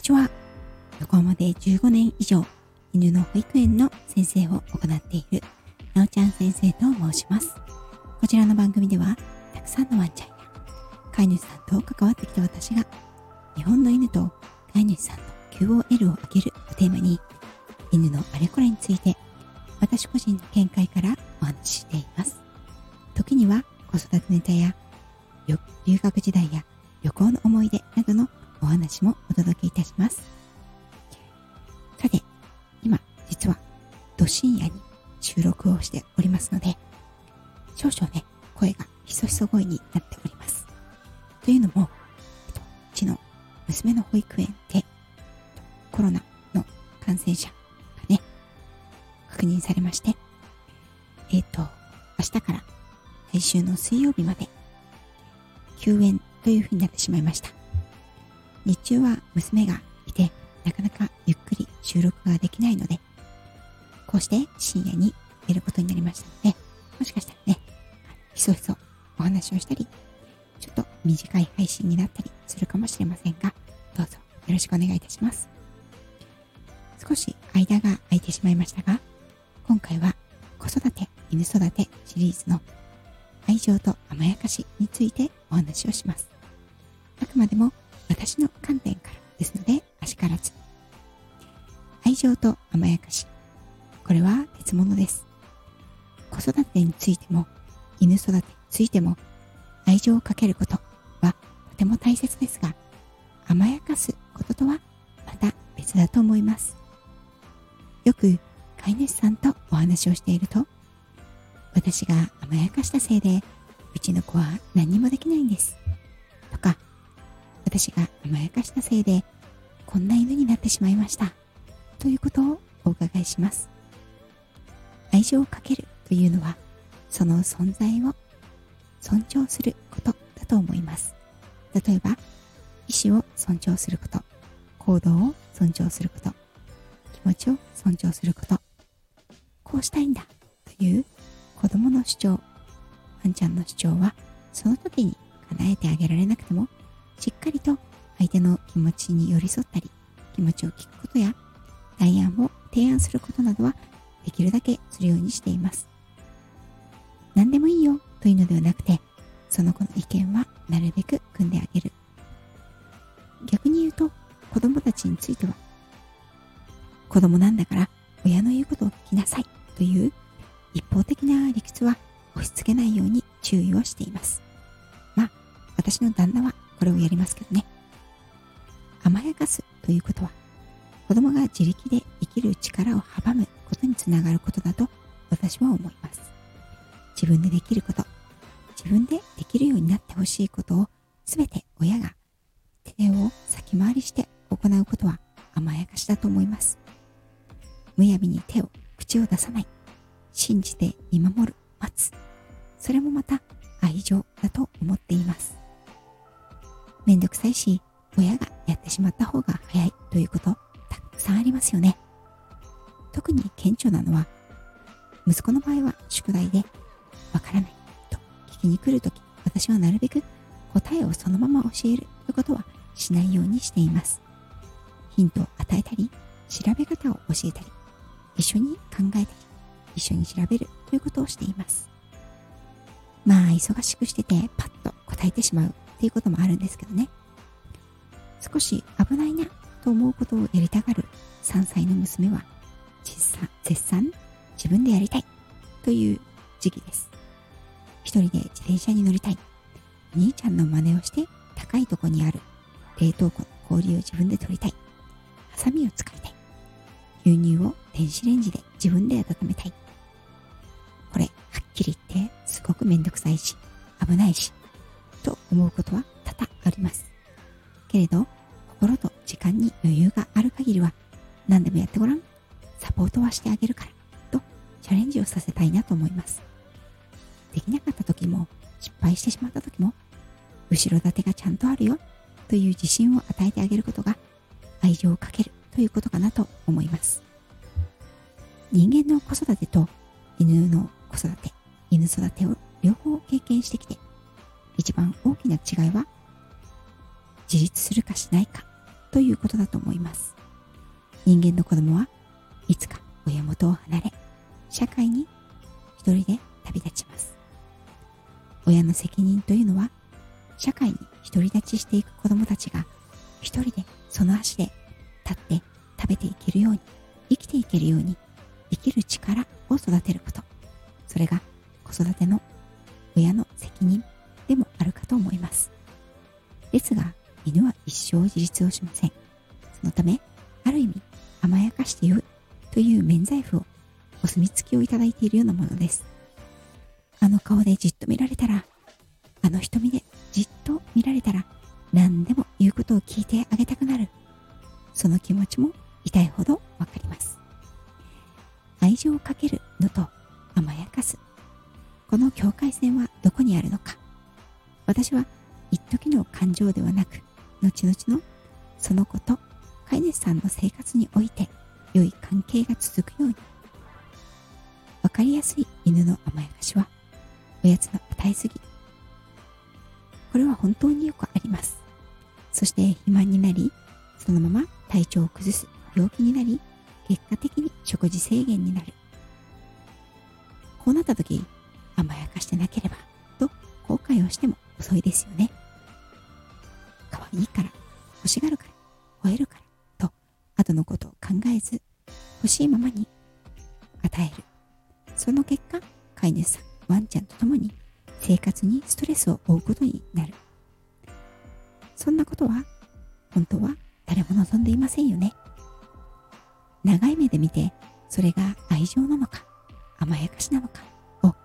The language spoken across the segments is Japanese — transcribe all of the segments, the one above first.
にちは。横浜で15年以上、犬の保育園の先生を行っている、なおちゃん先生と申します。こちらの番組では、たくさんのワンちゃんや、飼い主さんと関わってきた私が、日本の犬と飼い主さんの QOL を上げるをテーマに、犬のあれこれについて、私個人の見解からお話ししています。時には子育てネタや、留学時代や旅行の思い出などのお話もお届けいたします。さて、今、実は、ど深夜に収録をしておりますので、少々ね、声がひそひそ声になっております。というのも、えっと、うちの娘の保育園で、コロナの感染者がね、確認されまして、えっと、明日から来週の水曜日まで休園というふうになってしまいました。日中は娘がいて、なかなかゆっくり収録ができないので、こうして深夜に出ることになりましたので、もしかしたらね、ひそひそお話をしたり、ちょっと短い配信になったりするかもしれませんが、どうぞよろしくお願いいたします。少し間が空いてしまいましたが、今回は子育て、犬育てシリーズの愛情と甘やかしについてお話をします。あくまでも私の観点からですので、あしからず。愛情と甘やかし。これは別物です。子育てについても、犬育てについても、愛情をかけることはとても大切ですが、甘やかすこととはまた別だと思います。よく飼い主さんとお話をしていると、私が甘やかしたせいで、うちの子は何にもできないんです。私が甘やかしたせいで、こんな犬になってしまいました。ということをお伺いします。愛情をかけるというのは、その存在を尊重することだと思います。例えば、意思を尊重すること、行動を尊重すること、気持ちを尊重すること、こうしたいんだという子供の主張、ワンちゃんの主張は、その時に叶えてあげられなくても、しっかりと相手の気持ちに寄り添ったり、気持ちを聞くことや、代案を提案することなどはできるだけするようにしています。何でもいいよというのではなくて、その子の意見はなるべく組んであげる。逆に言うと、子供たちについては、子供なんだから親の言うことを聞きなさいという一方的な理屈は押し付けないように注意をしています。まあ、私の旦と私は思います。自分でできること、自分でできるようになってほしいことを全て親が手を先回りして行うことは甘やかしだと思います。むやみに手を口を出さない。信じて見守る、待つ。それもまた愛情だと思っています。めんどくさいし、親がやってしまった方が早いということたくさんありますよね。特に顕著なのは、息子の場合は宿題で、わからないと聞きに来るとき、私はなるべく答えをそのまま教えるということはしないようにしています。ヒントを与えたり、調べ方を教えたり、一緒に考えたり、一緒に調べるということをしています。まあ、忙しくしててパッと答えてしまうっていうこともあるんですけどね。少し危ないなと思うことをやりたがる3歳の娘は、実際絶賛自分でやりたいという時期です。一人で自転車に乗りたい。お兄ちゃんの真似をして高いとこにある冷凍庫の氷を自分で取りたい。ハサミを使いたい。牛乳を電子レンジで自分で温めたい。これ、はっきり言ってすごくめんどくさいし、危ないし、と思うことは多々あります。けれど、心と時間に余裕がある限りは、何でもやってごらん。サポートはしてあげるから。チャレンジをさせたいなと思います。できなかった時も、失敗してしまった時も、後ろ盾がちゃんとあるよ。という自信を与えてあげることが、愛情をかけるということかなと思います。人間の子育てと犬の子育て、犬育てを両方経験してきて、一番大きな違いは、自立するかしないかということだと思います。人間の子供はいつか親元を離れ、社会に一人で旅立ちます。親の責任というのは、社会に独り立ちしていく子供たちが一人でその足で立って食べていけるように、生きていけるように、生きる力を育てること。それが子育ての親の責任でもあるかと思います。ですが、犬は一生自立をしません。そのため、ある意味、甘やかしてよいという免罪符をお墨付きをいただいているようなものです。あの顔でじっと見られたら、あの瞳でじっと見られたら、何でも言うことを聞いてあげたくなる。その気持ちも痛いほどわかります。愛情をかけるのと甘やかす。この境界線はどこにあるのか。私は一時の感情ではなく、後々のその子と飼い主さんの生活において良い関係が続くように。わかりやすい犬の甘やかしは、おやつの与えすぎ。これは本当によくあります。そして肥満になり、そのまま体調を崩す病気になり、結果的に食事制限になる。こうなった時、甘やかしてなければ、と後悔をしても遅いですよね。可愛いから、欲しがるから、吠えるから、と、後のことを考えず、欲しいままに与える。その結果、飼い主さん、ワンちゃんと共に生活にストレスを負うことになる。そんなことは、本当は誰も望んでいませんよね。長い目で見て、それが愛情なのか、甘やかしなのかを考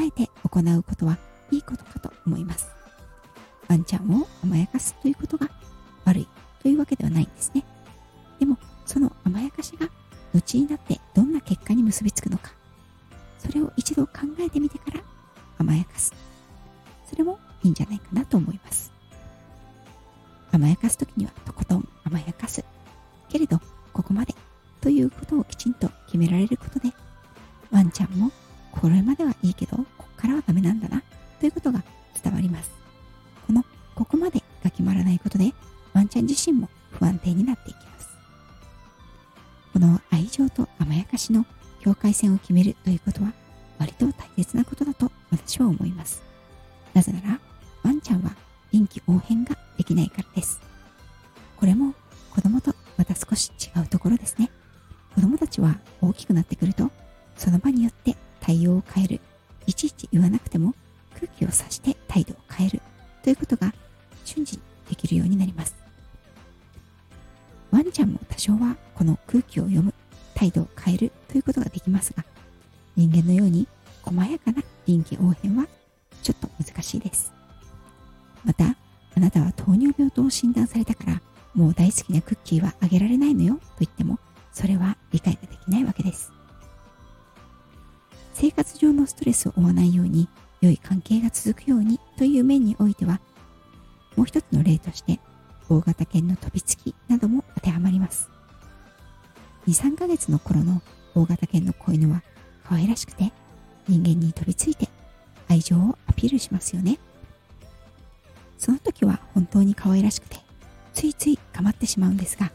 えて行うことはいいことかと思います。ワンちゃんを甘やかすということが悪いというわけではないんですね。でも、その甘やかしが後になってどんな結果に結びつくのか、それを一度考えてみてから甘やかす。それもいいんじゃないかなと思います。甘やかすときにはとことん甘やかす。けれど、ここまでということをきちんと決められることで、ワンちゃんもこれまではいいけど、ここからはダメなんだなということが伝わります。このここまでが決まらないことで、ワンちゃん自身も不安定になっていきます。この愛情と甘やかしの境界線を決めるということは、割と大切なことだと私は思います。なぜなら、ワンちゃんは臨機応変ができないからです。これも子供とまた少し違うところですね。子供たちは大きくなってくると、その場によって対応を変える。いちいち言わなくても空気を察して態度を変えるということが瞬時にできるようになります。ワンちゃんも多少はこの空気を読む、態度を変えるますが、人間のように細やかな臨機応変はちょっと難しいです。また、あなたは糖尿病と診断されたから、もう大好きなクッキーはあげられないのよと言っても、それは理解ができないわけです。生活上のストレスを負わないように、良い関係が続くようにという面においては、もう一つの例として、大型犬の飛びつきなども当てはまります。2、3ヶ月の頃の大型犬の子犬は可愛らしくて人間に飛びついて愛情をアピールしますよね。その時は本当に可愛らしくてついつい構ってしまうんですが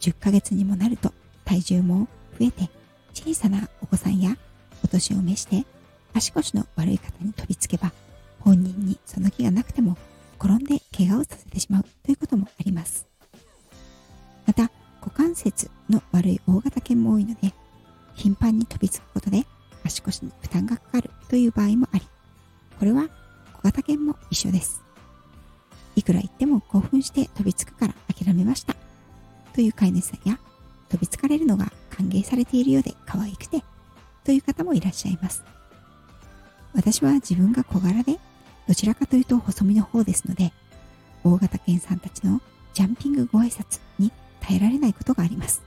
10ヶ月にもなると体重も増えて小さなお子さんやお年を召して足腰の悪い方に飛びつけば本人にその気がなくても転んで怪我をさせてしまうということもあります。また股関節の悪い大型犬も多いので頻繁に飛びつくことで足腰に負担がかかるという場合もありこれは小型犬も一緒です。いくら言っても興奮して飛びつくから諦めました。という飼い主さんや飛びつかれるのが歓迎されているようで可愛くてという方もいらっしゃいます。私は自分が小柄でどちらかというと細身の方ですので大型犬さんたちのジャンピングご挨拶に耐えられないことがあります。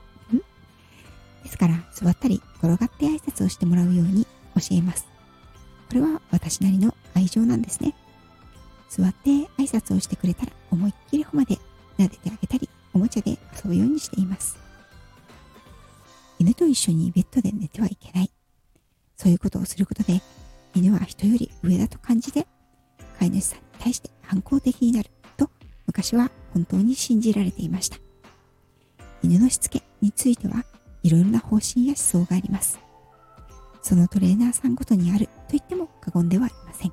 ですから座ったり転がって挨拶をしてもらうように教えますこれは私なりの愛情なんですね座って挨拶をしてくれたら思いっきり頬まで撫でてあげたり、おもちゃで遊ぶようにしています。犬と一緒にベッドで寝てはいけない。そういうことをすることで、犬は人より上だと感じて、飼い主さんに対して反抗的になると、昔は本当に信じられていました。犬のしつけについてはいろいろな方針や思想があります。そのトレーナーさんごとにあると言っても過言ではありません。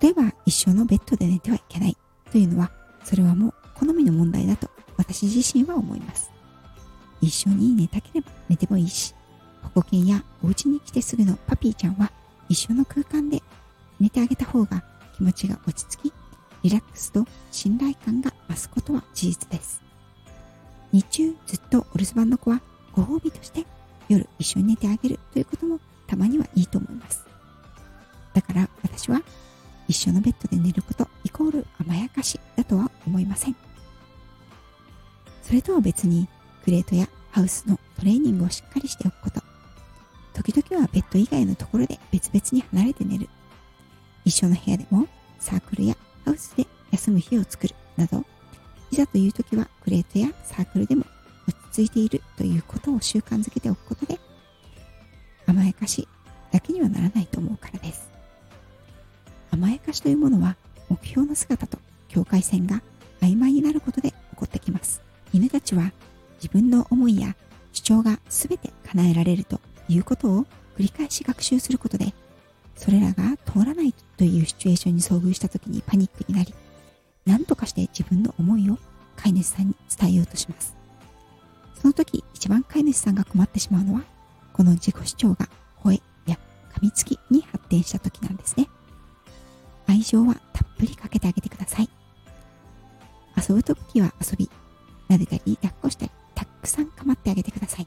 例えば一生のベッドで寝てはいけないというのはそれはもう好みの問題だと私自身は思います。一緒に寝たければ寝てもいいし、保護犬やお家に来てすぐのパピーちゃんは一緒の空間で寝てあげた方が気持ちが落ち着き、リラックスと信頼感が増すことは事実です。日中ずっとお留守番の子はご褒美として夜一緒に寝てあげるということもたまにはいいと思います。だから私は一緒のベッドで寝ることイコール甘やかしだとは思いません。それとは別にクレートやハウスのトレーニングをしっかりしておくこと。時々はベッド以外のところで別々に離れて寝る。一緒の部屋でもサークルやハウスで休む日を作るなど、ざという時はクレートやサークルでも落ち着いているということを習慣づけておくことで、甘やかしだけにはならないと思うからです。甘やかしというものは目標の姿と境界線が曖昧になることで起こってきます。犬たちは自分の思いや主張が全て叶えられるということを繰り返し学習することで、それらが通らないというシチュエーションに遭遇した時にパニックになり、何とかして自分の思いを飼い主さんに伝えようとします。その時一番飼い主さんが困ってしまうのは、この自己主張が吠えや噛みつきに発展した時なんですね。愛情はたっぷりかけてあげてください。遊ぶ時は遊び、撫でたり抱っこしたり、たくさん構ってあげてください。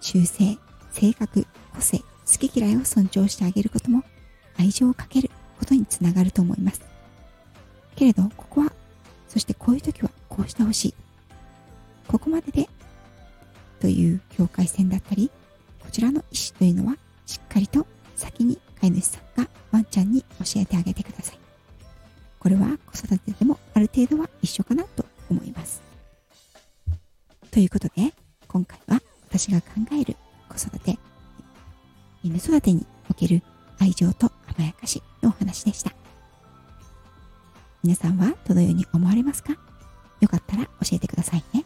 修正、性格、個性、好き嫌いを尊重してあげることも愛情をかけることにつながると思います。けれど、ここは、そしてこういう時はこうしてほしい。ここまでで、という境界線だったり、こちらの意思というのはしっかりと先に飼い主さんがワンちゃんに教えてあげてください。これは子育てでもある程度は一緒かなと思います。ということで、今回は私が考える子育て、犬育てにおける愛情と甘やかしのお話でした。皆さんはどのように思われますか？よかったら教えてくださいね。